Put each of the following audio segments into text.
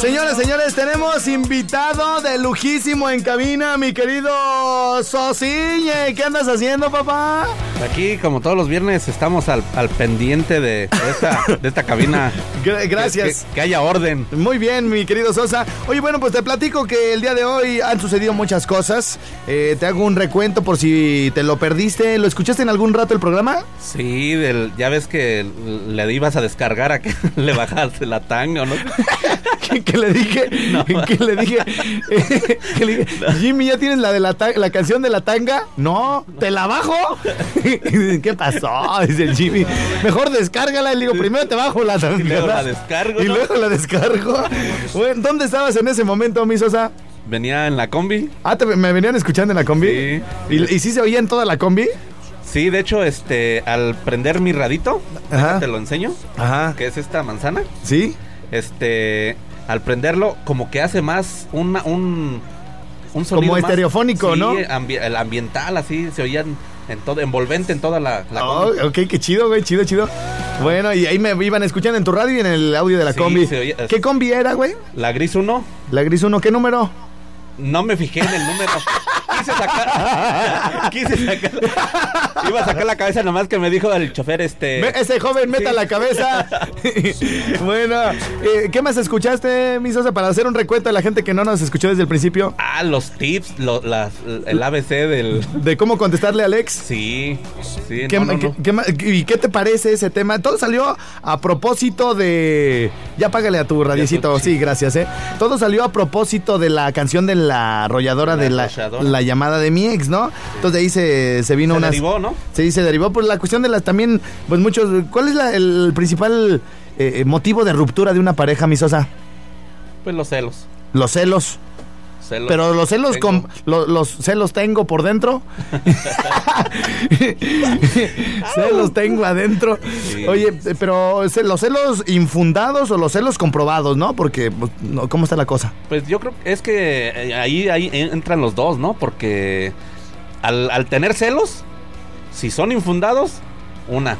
Señores, señores, tenemos invitado de lujísimo en cabina, mi querido Sosiñe. ¿Qué andas haciendo, papá? Aquí, como todos los viernes, estamos al, al pendiente de, esta, de esta cabina. Gra- gracias. Que, que haya orden. Muy bien, mi querido Sosa. Oye, bueno, pues te platico que el día de hoy han sucedido muchas cosas. Eh, te hago un recuento por si te lo perdiste. ¿Lo escuchaste en algún rato el programa? Sí, del, ya ves que le ibas a descargar a que le bajaste la tanga, ¿o ¿no? que le dije, que le dije, eh, que le dije, Jimmy, ¿ya tienes la de la, la canción de la tanga? No, ¿te la bajo? ¿Qué pasó? Dice el Jimmy. Mejor descárgala. Y le digo, primero te bajo la tanga. Y luego la descargo, Y ¿no? luego la descargo. Bueno, ¿Dónde estabas en ese momento, mi Sosa? Venía en la combi. Ah, ¿te- ¿me venían escuchando en la combi? Sí. ¿Y, y sí se oía en toda la combi? Sí, de hecho, este, al prender mi radito, Ajá. te lo enseño, Ajá. que es esta manzana. ¿Sí? Este, al prenderlo, como que hace más una, un, un sonido más- estereofónico, Sí, ¿no? ambi- el ambiental, así, se oían en todo, envolvente en toda la, la Oh, combi. ok, qué chido, güey, chido, chido. Bueno, y ahí me iban escuchando en tu radio y en el audio de la Sí, combi. oía- ¿Qué combi era, güey? La gris 1, La gris 1, ¿qué número? no me fijé en el número. Quise sacar. quise sacar. Iba a sacar la cabeza nomás que me dijo el chofer, este. Ve, Ese joven, meta Sí. la cabeza. bueno, eh, ¿qué más escuchaste, mi Sosa, para hacer un recuento a la gente que no nos escuchó desde el principio? Ah, los tips, lo- las- el ABC del. De cómo contestarle a Alex. Sí, sí, ¿Qué, no, no, qué- no. qué ma- ¿Y qué te parece ese tema? Todo salió a propósito de... Ya págale a tu radiecito, sí, gracias, ¿eh? Todo salió a propósito de la canción de la arrolladora La de la, la llamada de mi ex, ¿no? Entonces de ahí se, se vino Se una... derivó, ¿no? Sí, se derivó por la cuestión de las también, pues muchos... ¿Cuál es la- el principal eh, motivo de ruptura de una pareja, mi Sosa? Pues los celos. Los celos. Celos Pero los celos con los celos tengo por dentro. celos tengo adentro. Sí. Oye, pero los celos infundados o los celos comprobados, ¿no? Porque pues, ¿cómo está la cosa? Pues yo creo que es que eh, ahí, ahí entran los dos, ¿no? Porque al, al tener celos, si son infundados, una.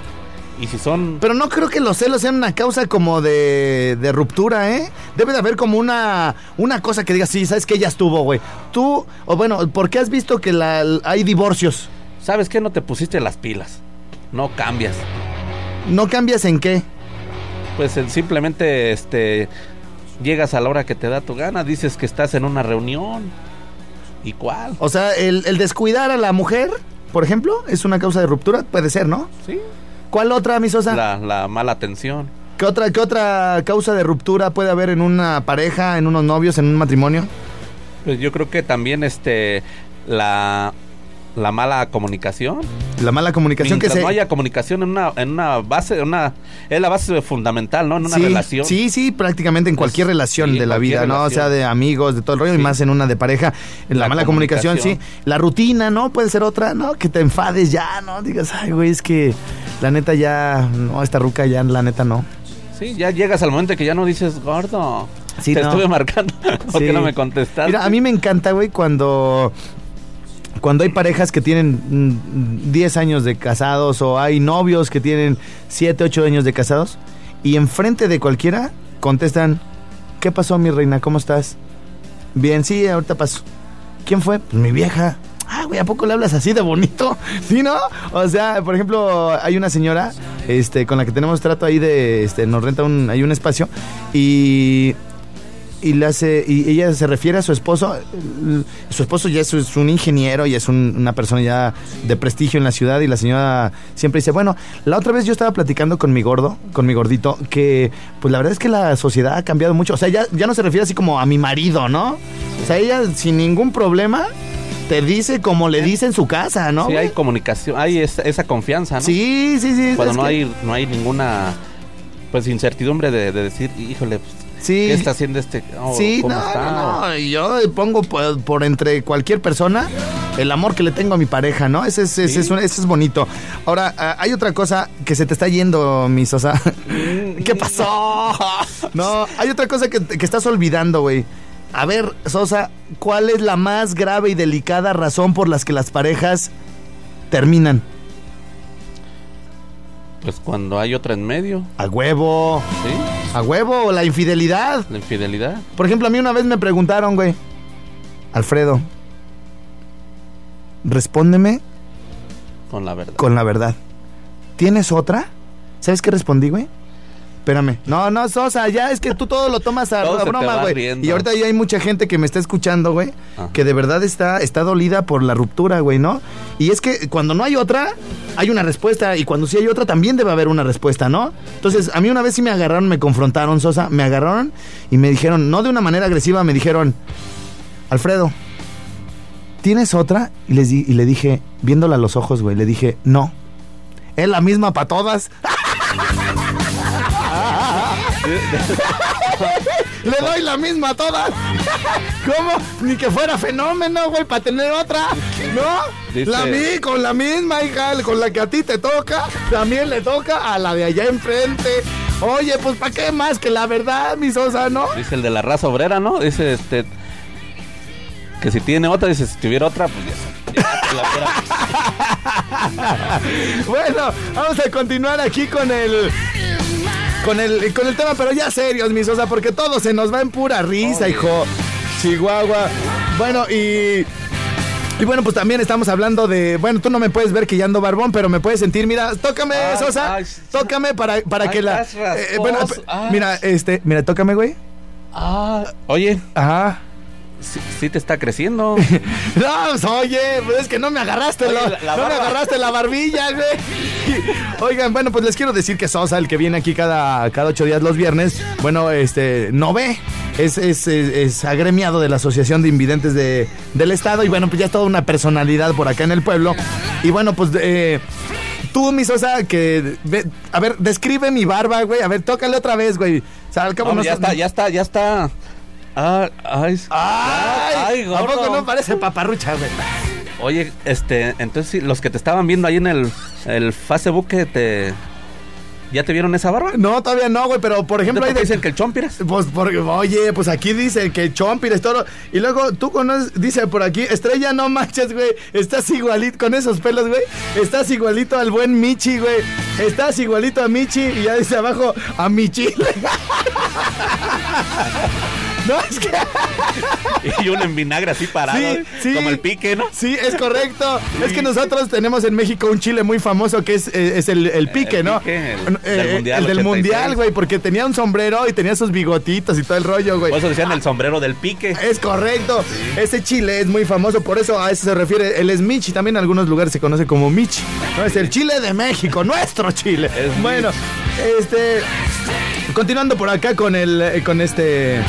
Y si son. Pero no creo que los celos sean una causa como de, de ruptura, ¿eh? Debe de haber como una, una cosa que diga, sí, sabes que ella estuvo, güey. Tú, o bueno, ¿por qué has visto que la, hay divorcios? ¿Sabes qué? No te pusiste las pilas. No cambias. ¿No cambias en qué? Pues simplemente este llegas a la hora que te da tu gana, dices que estás en una reunión. ¿Y cuál? O sea, el, el descuidar a la mujer, por ejemplo, es una causa de ruptura, puede ser, ¿no? Sí. ¿Cuál otra, mi Sosa? La, la mala atención. ¿Qué otra, ¿Qué otra causa de ruptura puede haber en una pareja, en unos novios, en un matrimonio? Pues yo creo que también este la la mala comunicación. La mala comunicación Mientras que se... no haya comunicación en una en una base, una es la base fundamental, ¿no? En una sí, relación. Sí, sí, prácticamente en cualquier relación sí, de la vida, ¿no? O sea, de amigos, de todo el rollo, y más en una de pareja. La, La mala comunicación, sí. La rutina, ¿no? Puede ser otra, ¿no? Que te enfades ya, ¿no? Digas, ay, güey, es que la neta ya, no, esta ruca ya, la neta no. Sí, ya llegas al momento que ya no dices, gordo. Sí, te no. estuve marcando. ¿Por Sí. qué no me contestaste? Mira, a mí me encanta, güey, cuando cuando hay parejas que tienen mm, 10 años de casados o hay novios que tienen 7, 8 años de casados y enfrente de cualquiera contestan, ¿qué pasó mi reina? ¿Cómo estás? Bien, sí, ahorita paso. ¿Quién fue? Pues mi vieja. Güey, ¿a poco le hablas así de bonito? ¿Sí, no? O sea, por ejemplo, hay una señora este, con la que tenemos trato ahí de, este, nos renta un, hay un espacio y y le hace y ella se refiere a su esposo su esposo ya es, un ingeniero y es un- una persona ya de prestigio en la ciudad y la señora siempre dice bueno la otra vez yo estaba platicando con mi gordo con mi gordito que pues la verdad es que la sociedad ha cambiado mucho o sea ya no se refiere así como a mi marido no o sea ella sin ningún problema te dice como le dice en su casa no sí, güey? hay comunicación, hay esa, esa confianza, ¿no? sí sí sí Cuando no que- hay no hay ninguna pues incertidumbre de, de decir, híjole, pues, Sí. ¿Qué está haciendo este? Oh, sí, ¿cómo no, está? no, no, yo pongo por, por entre cualquier persona el amor que le tengo a mi pareja, ¿no? Ese es, ese Sí. es, un- ese es bonito. Ahora, ah, hay otra cosa que se te está yendo, mi Sosa. ¿Qué pasó? No, hay otra cosa que, que estás olvidando, güey. A ver, Sosa, ¿cuál es la más grave y delicada razón por las que las parejas terminan? Pues cuando hay otra en medio, A huevo. ¿sí? A huevo, la infidelidad. La infidelidad. Por ejemplo, a mí una vez me preguntaron, güey. Alfredo, respóndeme Con la verdad. con la verdad. ¿Tienes otra? ¿Sabes qué respondí, güey? Espérame. No, no, Sosa, ya es que tú todo lo tomas a, Todo broma, güey. Y ahorita ya hay mucha gente que me está escuchando, güey, Ah. que de verdad está, está dolida por la ruptura, güey, ¿no? Y es que cuando no hay otra, hay una respuesta. Y cuando sí hay otra, también debe haber una respuesta, ¿no? Entonces, a mí una vez sí me agarraron, me confrontaron, Sosa, me agarraron y me dijeron, no de una manera agresiva, me dijeron, Alfredo, ¿tienes otra? Y, les di- y le dije, viéndola a los ojos, güey, le dije, no. Es la misma para todas. Le doy la misma a todas. ¿Cómo? Ni que fuera fenómeno, güey, para tener otra. ¿No? Dice- La mí con la misma, hija, con la que a ti te toca, también le toca a la de allá enfrente. Oye, pues ¿para qué más que la verdad, mi Sosa, no? Dice el de la raza obrera, ¿no? Dice este. Que si tiene otra, dice, si tuviera otra, pues ya. Bueno, vamos a continuar aquí con el. Con el, con el tema, pero ya serios, mi Sosa, porque todo se nos va en pura risa, hijo. Chihuahua. Bueno, y. Y bueno, pues también estamos hablando de. Bueno, tú no me puedes ver que ya ando barbón, pero me puedes sentir. Mira, tócame, Ay, Sosa. ay, tócame para, para Ay, que la. eh, bueno, mira, este. Mira, tócame, güey. Ah, oye, Ajá. Sí, sí te está creciendo. No, pues, oye, pues es que no me agarraste, Oye, lo- la- la no me agarraste la barbilla, güey. Oigan, bueno, pues les quiero decir que Sosa, el que viene aquí cada, cada ocho días los viernes, bueno, este, no ve. Es, es, es- es agremiado de la Asociación de Invidentes de, del Estado y bueno, pues ya es toda una personalidad por acá en el pueblo. Y bueno, pues eh, tú, mi Sosa, que... ve- a ver, describe mi barba, güey. A ver, tócale otra vez, güey. O sea, al cabo No, no ya está- está, ya está, ya está. Ah, ay, ¡Ay! Ay, ¿A poco gordo. no parece paparrucha, güey? Oye, este, entonces los que te estaban viendo ahí en el, el Facebook que te. ¿Ya te vieron esa barba? No, todavía no, güey, pero por ejemplo ¿Por hay qué de... dicen que el chompiras? Pues porque, oye, pues aquí dice que Chompires, todo. Y luego tú conoces, dice por aquí, Estrella, no manches, güey. Estás igualito, con esos pelos, güey. Estás igualito al buen Michi, güey. Estás igualito a Michi. Y ya dice abajo, a Michi. no, es que. Y uno en vinagre así parado. Sí, sí. Como el pique, ¿no? Sí, es correcto. Es que nosotros tenemos en México un chile muy famoso que es, eh, es el, el pique, El ¿no? pique, el Eh, del Mundial el del 86. mundial, güey, porque tenía un sombrero y tenía sus bigotitos y todo el rollo, güey. Por eso decían el sombrero del pique. Es correcto. Ese chile es muy famoso, por eso a eso se refiere. El es Michi, también en algunos lugares se conoce como Michi. No es el chile de México, nuestro chile. Es bueno, este. Continuando por acá con el. eh, con este.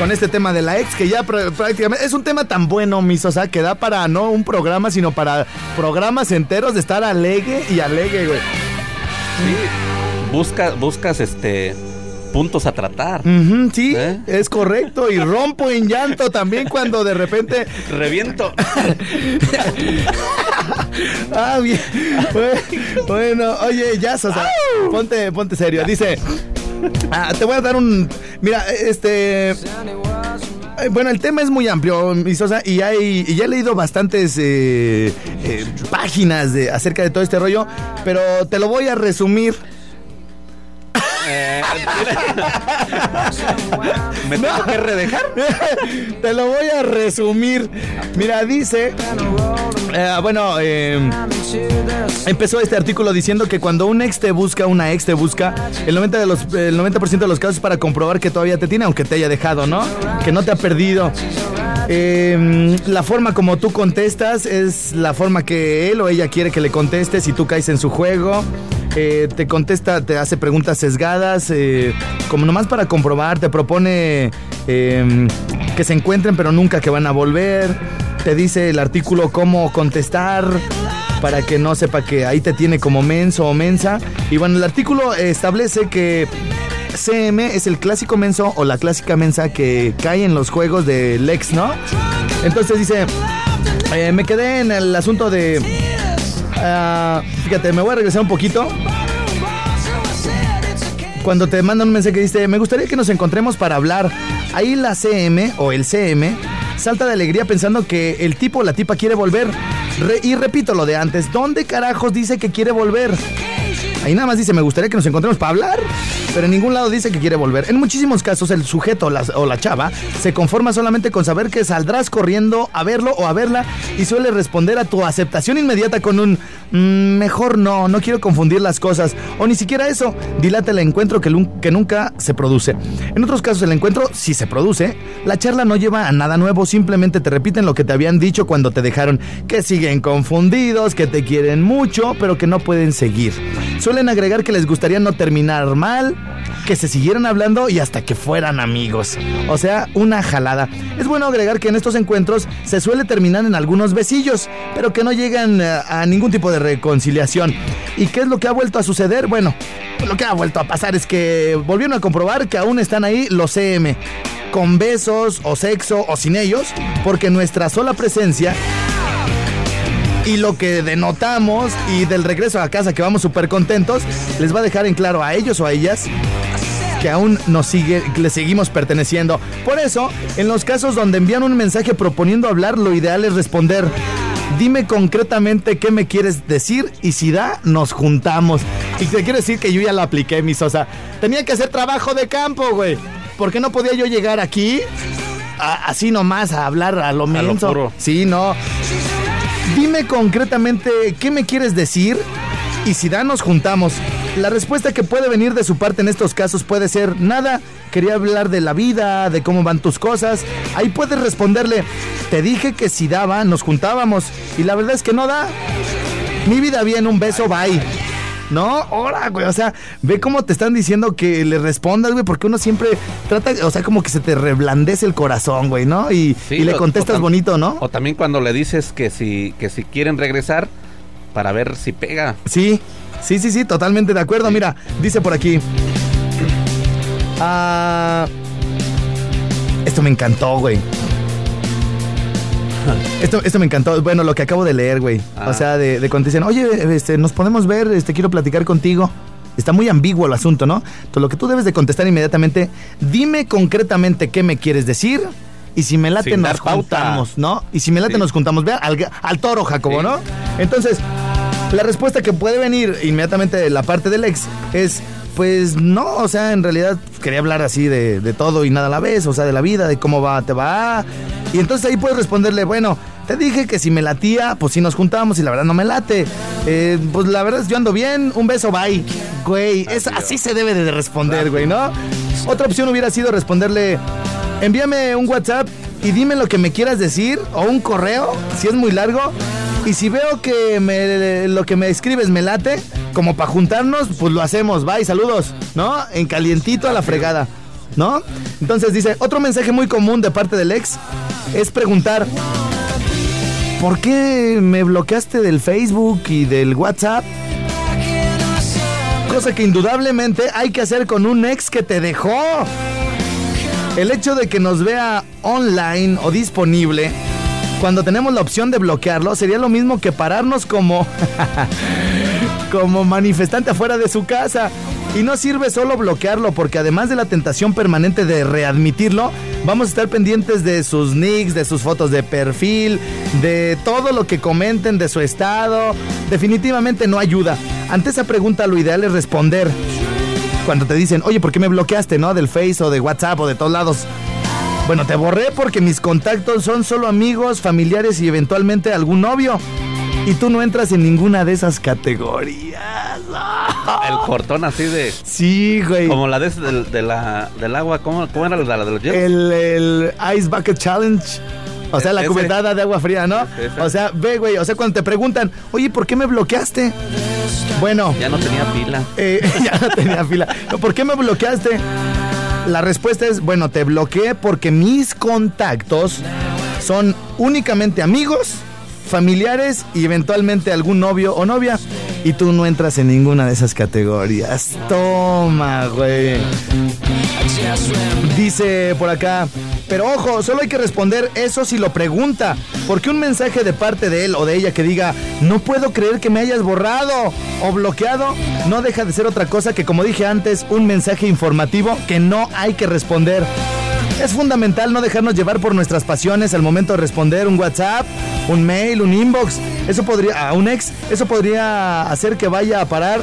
Con este tema de la ex, que ya pr- prácticamente es un tema tan bueno, mi Sosa, que da para no un programa, sino para programas enteros de estar alegre y alegre, güey. Sí. Busca, buscas este puntos a tratar. Sí, ¿Eh? es correcto. Y rompo en llanto también cuando de repente Reviento. Ah, bien. Bue- Bueno, oye, ya, Sosa, ponte, ponte serio. Dice, ah, te voy a dar un... Mira, este... Bueno, el tema es muy amplio, Sosa, y, hay, y ya he leído bastantes eh, eh, páginas de, acerca de todo este rollo, pero te lo voy a resumir. ¿Me tengo que redejar? Te lo voy a resumir. Mira, dice. eh, bueno, eh, empezó este artículo diciendo que cuando un ex te busca, una ex te busca, el 90%, de los, el 90 de los casos es para comprobar que todavía te tiene, aunque te haya dejado, ¿no? Que no te ha perdido. Eh, la forma como tú contestas es la forma que él o ella quiere que le contestes y tú caes en su juego. Eh, te contesta, te hace preguntas sesgadas, eh, como nomás para comprobar, te propone eh, que se encuentren pero nunca que van a volver. Te dice el artículo cómo contestar para que no sepa que ahí te tiene como menso o mensa. Y bueno, el artículo establece que CM es el clásico menso o la clásica mensa que cae en los juegos de Lex, ¿no? Entonces dice, eh, me quedé en el asunto de... ah, fíjate, me voy a regresar un poquito. Cuando te mandan un mensaje que dice, me gustaría que nos encontremos para hablar. Ahí la CM o el CM salta de alegría pensando que el tipo o la tipa quiere volver. Y repito lo de antes, ¿dónde carajos dice que quiere volver? Ahí nada más dice, me gustaría que nos encontremos para hablar, pero en ningún lado dice que quiere volver. En muchísimos casos el sujeto o la, chava se conforma solamente con saber que saldrás corriendo a verlo o a verla y suele responder a tu aceptación inmediata con un "Mm, mejor no, no quiero confundir las cosas. O ni siquiera eso, dilata el encuentro que, que nunca se produce. En otros casos el encuentro sí se produce, la charla no lleva a nada nuevo, simplemente te repiten lo que te habían dicho cuando te dejaron, que siguen confundidos, que te quieren mucho, pero que no pueden seguir. Suelen agregar que les gustaría no terminar mal, que se siguieran hablando y hasta que fueran amigos. O sea, una jalada. Es bueno agregar que en estos encuentros se suele terminar en algunos besillos, pero que no llegan eh, a ningún tipo de reconciliación. ¿Y qué es lo que ha vuelto a suceder? Bueno, lo que ha vuelto a pasar es que volvieron a comprobar que aún están ahí los CM. Con besos o sexo o sin ellos, porque nuestra sola presencia y lo que denotamos y del regreso a casa que vamos súper contentos, les va a dejar en claro a ellos o a ellas que aún nos sigue, que le seguimos perteneciendo. Por eso, en los casos donde envían un mensaje proponiendo hablar, lo ideal es responder. Dime concretamente qué me quieres decir y si da, nos juntamos. Y te quiero decir que yo ya lo apliqué, mi Sosa. Tenía que hacer trabajo de campo, güey. ¿Por qué no podía yo llegar aquí a- así nomás a hablar a lo puro. Sí, no. Dime concretamente qué me quieres decir y si da nos juntamos. La respuesta que puede venir de su parte en estos casos puede ser nada. Quería hablar de la vida, de cómo van tus cosas. Ahí puedes responderle, te dije que si daba nos juntábamos y la verdad es que no da. Mi vida bien, un beso, bye. No, ahora, güey, o sea, ve cómo te están diciendo que le respondas, güey, porque uno siempre trata, o sea, como que se te reblandece el corazón, güey, ¿no? Y, Sí, y le contestas o bonito, ¿no? O también cuando le dices que si, que si quieren regresar para ver si pega. Sí, sí, sí, sí, totalmente de acuerdo. Mira, dice por aquí. Ah, esto me encantó, güey. Esto, esto me encantó. Bueno, lo que acabo de leer, güey. Ah. O sea, de, de cuando dicen, oye, este, nos podemos ver, este, quiero platicar contigo. Está muy ambiguo el asunto, ¿no? Entonces, lo que tú debes de contestar inmediatamente, dime concretamente qué me quieres decir y si me late Sin nos juntamos, ¿no? Y si me late Sí. nos juntamos. Vea, al, al toro, Jacobo, Sí. ¿no? Entonces, la respuesta que puede venir inmediatamente de la parte del ex es, pues no, o sea, en realidad quería hablar así de, de todo y nada a la vez, o sea, de la vida, de cómo va, te va. Y entonces ahí puedes responderle, bueno, te dije que si me latía, pues si nos juntamos y la verdad no me late. Eh, pues la verdad es yo ando bien, un beso, bye. Güey, es, así se debe de responder, güey, ¿no? Otra opción hubiera sido responderle, envíame un WhatsApp y dime lo que me quieras decir o un correo, si es muy largo. Y si veo que me- lo que me escribes me late, como para juntarnos, pues lo hacemos. Bye, saludos, ¿no? En calientito a la fregada, ¿no? Entonces dice, otro mensaje muy común de parte del ex es preguntar, ¿por qué me bloqueaste del Facebook y del WhatsApp? Cosa que indudablemente hay que hacer con un ex que te dejó. El hecho de que nos vea online o disponible cuando tenemos la opción de bloquearlo sería lo mismo que pararnos como como manifestante afuera de su casa. Y no sirve solo bloquearlo, porque además de la tentación permanente de readmitirlo, vamos a estar pendientes de sus nicks, de sus fotos de perfil, de todo lo que comenten, de su estado. Definitivamente no ayuda. Ante esa pregunta lo ideal es responder. Cuando te dicen, oye, ¿por qué me bloqueaste, no? Del Face o de WhatsApp o de todos lados. Bueno, te borré porque mis contactos son solo amigos, familiares y eventualmente algún novio. Y tú no entras en ninguna de esas categorías. El cortón así de. Sí, güey. Como la de, de la, del agua. ¿Cómo, cómo era la, la de los hielos? El, el Ice Bucket Challenge. O sea, la Ese. cubetada de agua fría, ¿no? Ese. O sea, ve, güey. O sea, cuando te preguntan, oye, ¿por qué me bloqueaste? Bueno, Ya no tenía pila. eh, ya no tenía fila. ¿Por qué me bloqueaste? La respuesta es, bueno, te bloqueé porque mis contactos son únicamente amigos, familiares y eventualmente algún novio o novia. Y tú no entras en ninguna de esas categorías. Toma, güey. Dice por acá, pero ojo, solo hay que responder eso si lo pregunta. Porque un mensaje de parte de él o de ella que diga, no puedo creer que me hayas borrado o bloqueado, no deja de ser otra cosa que, como dije antes, un mensaje informativo que no hay que responder. Es fundamental no dejarnos llevar por nuestras pasiones al momento de responder un WhatsApp, un mail, un inbox. Eso podría, a un ex, eso podría hacer que vaya a parar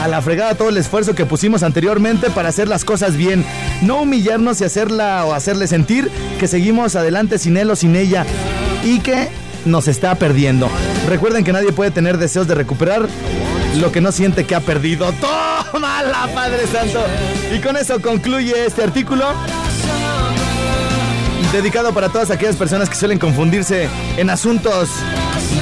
a la fregada todo el esfuerzo que pusimos anteriormente para hacer las cosas bien. No humillarnos y hacerla o hacerle sentir que seguimos adelante sin él o sin ella y que nos está perdiendo. Recuerden que nadie puede tener deseos de recuperar lo que no siente que ha perdido. ¡Toma la Padre Santo! Y con eso concluye este artículo dedicado para todas aquellas personas que suelen confundirse en asuntos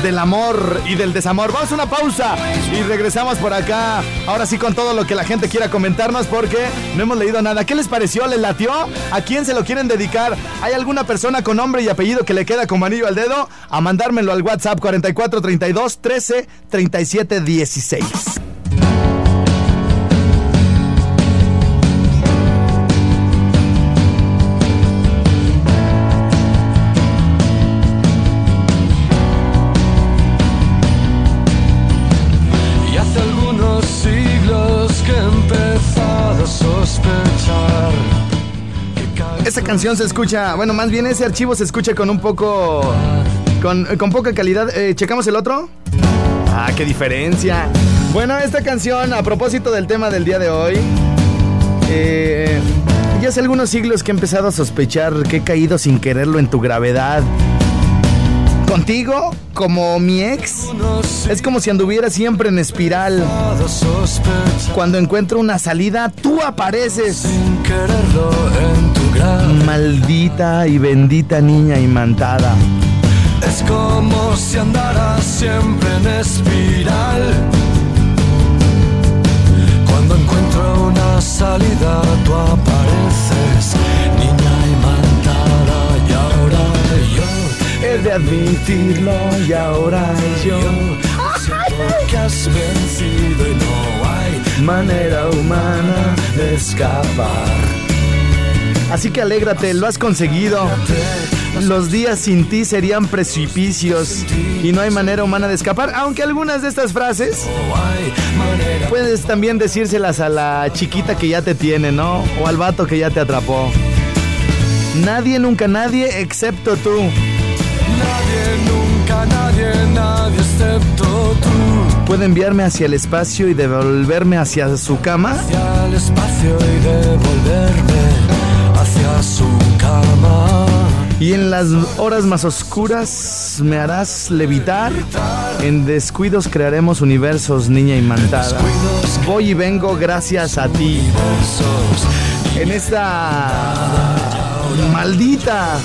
del amor y del desamor. Vamos a una pausa y regresamos por acá. Ahora sí con todo lo que la gente quiera comentarnos porque no hemos leído nada. ¿Qué les pareció? ¿Les latió? ¿A quién se lo quieren dedicar? ¿Hay alguna persona con nombre y apellido que le queda como anillo al dedo? A mandármelo al WhatsApp 4432 13 37 16. Esa canción se escucha, bueno, más bien ese archivo se escucha con un poco, con, poca calidad. Eh, ¿Checamos el otro? Ah, qué diferencia. Bueno, esta canción, a propósito del tema del día de hoy, eh, ya hace algunos siglos que he empezado a sospechar que he caído sin quererlo en tu gravedad. Contigo, como mi ex, es como si anduviera siempre en espiral. Cuando encuentro una salida, tú apareces. Maldita y bendita niña imantada. Es como si andara siempre en espiral. Cuando encuentro una salida, tú apareces, niña imantada, y ahora yo he de admitirlo, y ahora yo. Que has vencido y no hay manera humana de escapar. Así que alégrate, lo has conseguido. Los días sin ti serían precipicios y no hay manera humana de escapar. Aunque algunas de estas frases puedes también decírselas a la chiquita que ya te tiene, ¿no? O al vato que ya te atrapó. Nadie, nunca nadie, excepto tú. Nadie, nunca nadie, nadie excepto tú. Puede enviarme hacia el espacio y devolverme hacia su cama. Hacia el espacio y devolverme su cama. Y en las horas más oscuras me harás levitar. En descuidos crearemos universos, niña imantada. Voy y vengo gracias a ti. En esta maldita.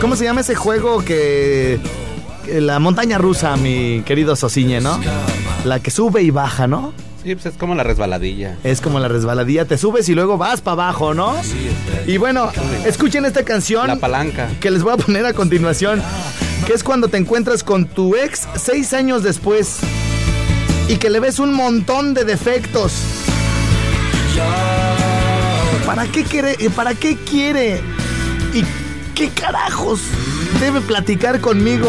¿Cómo se llama ese juego que la montaña rusa, mi querido Sociñe, ¿no? La que sube y baja, ¿no? Sí, pues es como la resbaladilla. Es como la resbaladilla, te subes y luego vas para abajo, ¿no? Y bueno, escuchen esta canción La palanca. que les voy a poner a continuación, que es cuando te encuentras con tu ex seis años después y que le ves un montón de defectos. ¿Para qué quiere? ¿Para qué quiere? ¿Y qué carajos debe platicar conmigo?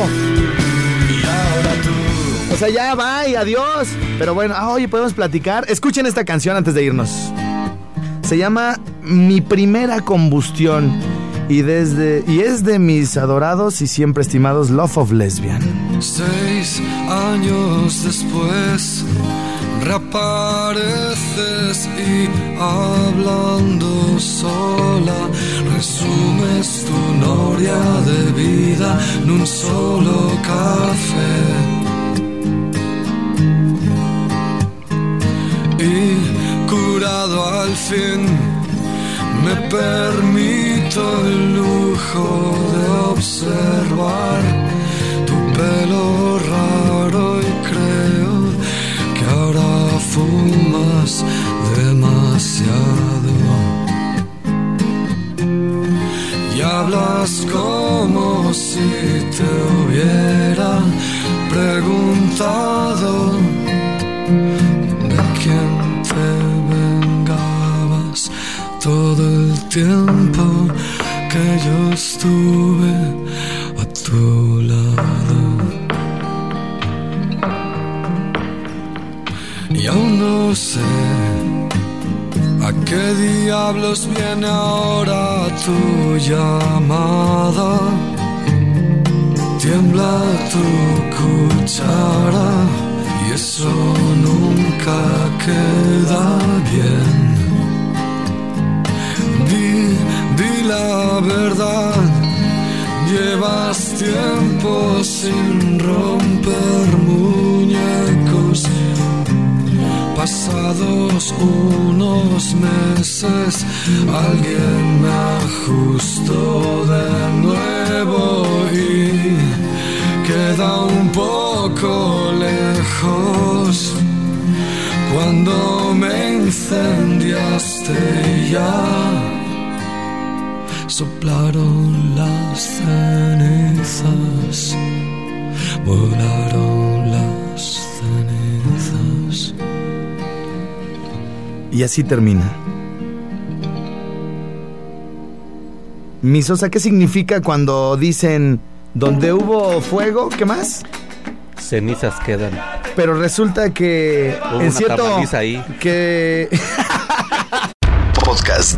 O sea, ya y adiós. Pero bueno, ah, oye, podemos platicar. Escuchen esta canción antes de irnos. Se llama Mi primera combustión. Y, desde, y es de mis adorados y siempre estimados Love of Lesbian. Seis años después reapareces y hablando sola resumes tu noria de vida en un solo café. al fin, me permito el lujo de observar tu pelo raro y creo que ahora fumas demasiado. Y hablas como si te hubiera preguntado de quién tiempo que yo estuve a tu lado. Y aún no sé a qué diablos viene ahora tu llamada. Tiembla tu cuchara y eso nunca queda bien. Tiempo sin romper muñecos. Pasados unos meses, alguien me ajustó de nuevo y queda un poco lejos. Cuando me incendiaste ya, soplaron las cenizas, volaron las cenizas. Y así termina. Misosa, ¿qué significa cuando dicen donde hubo fuego? ¿Qué más? Cenizas quedan. Pero resulta que Hubo en una cierto ahí. que Podcast.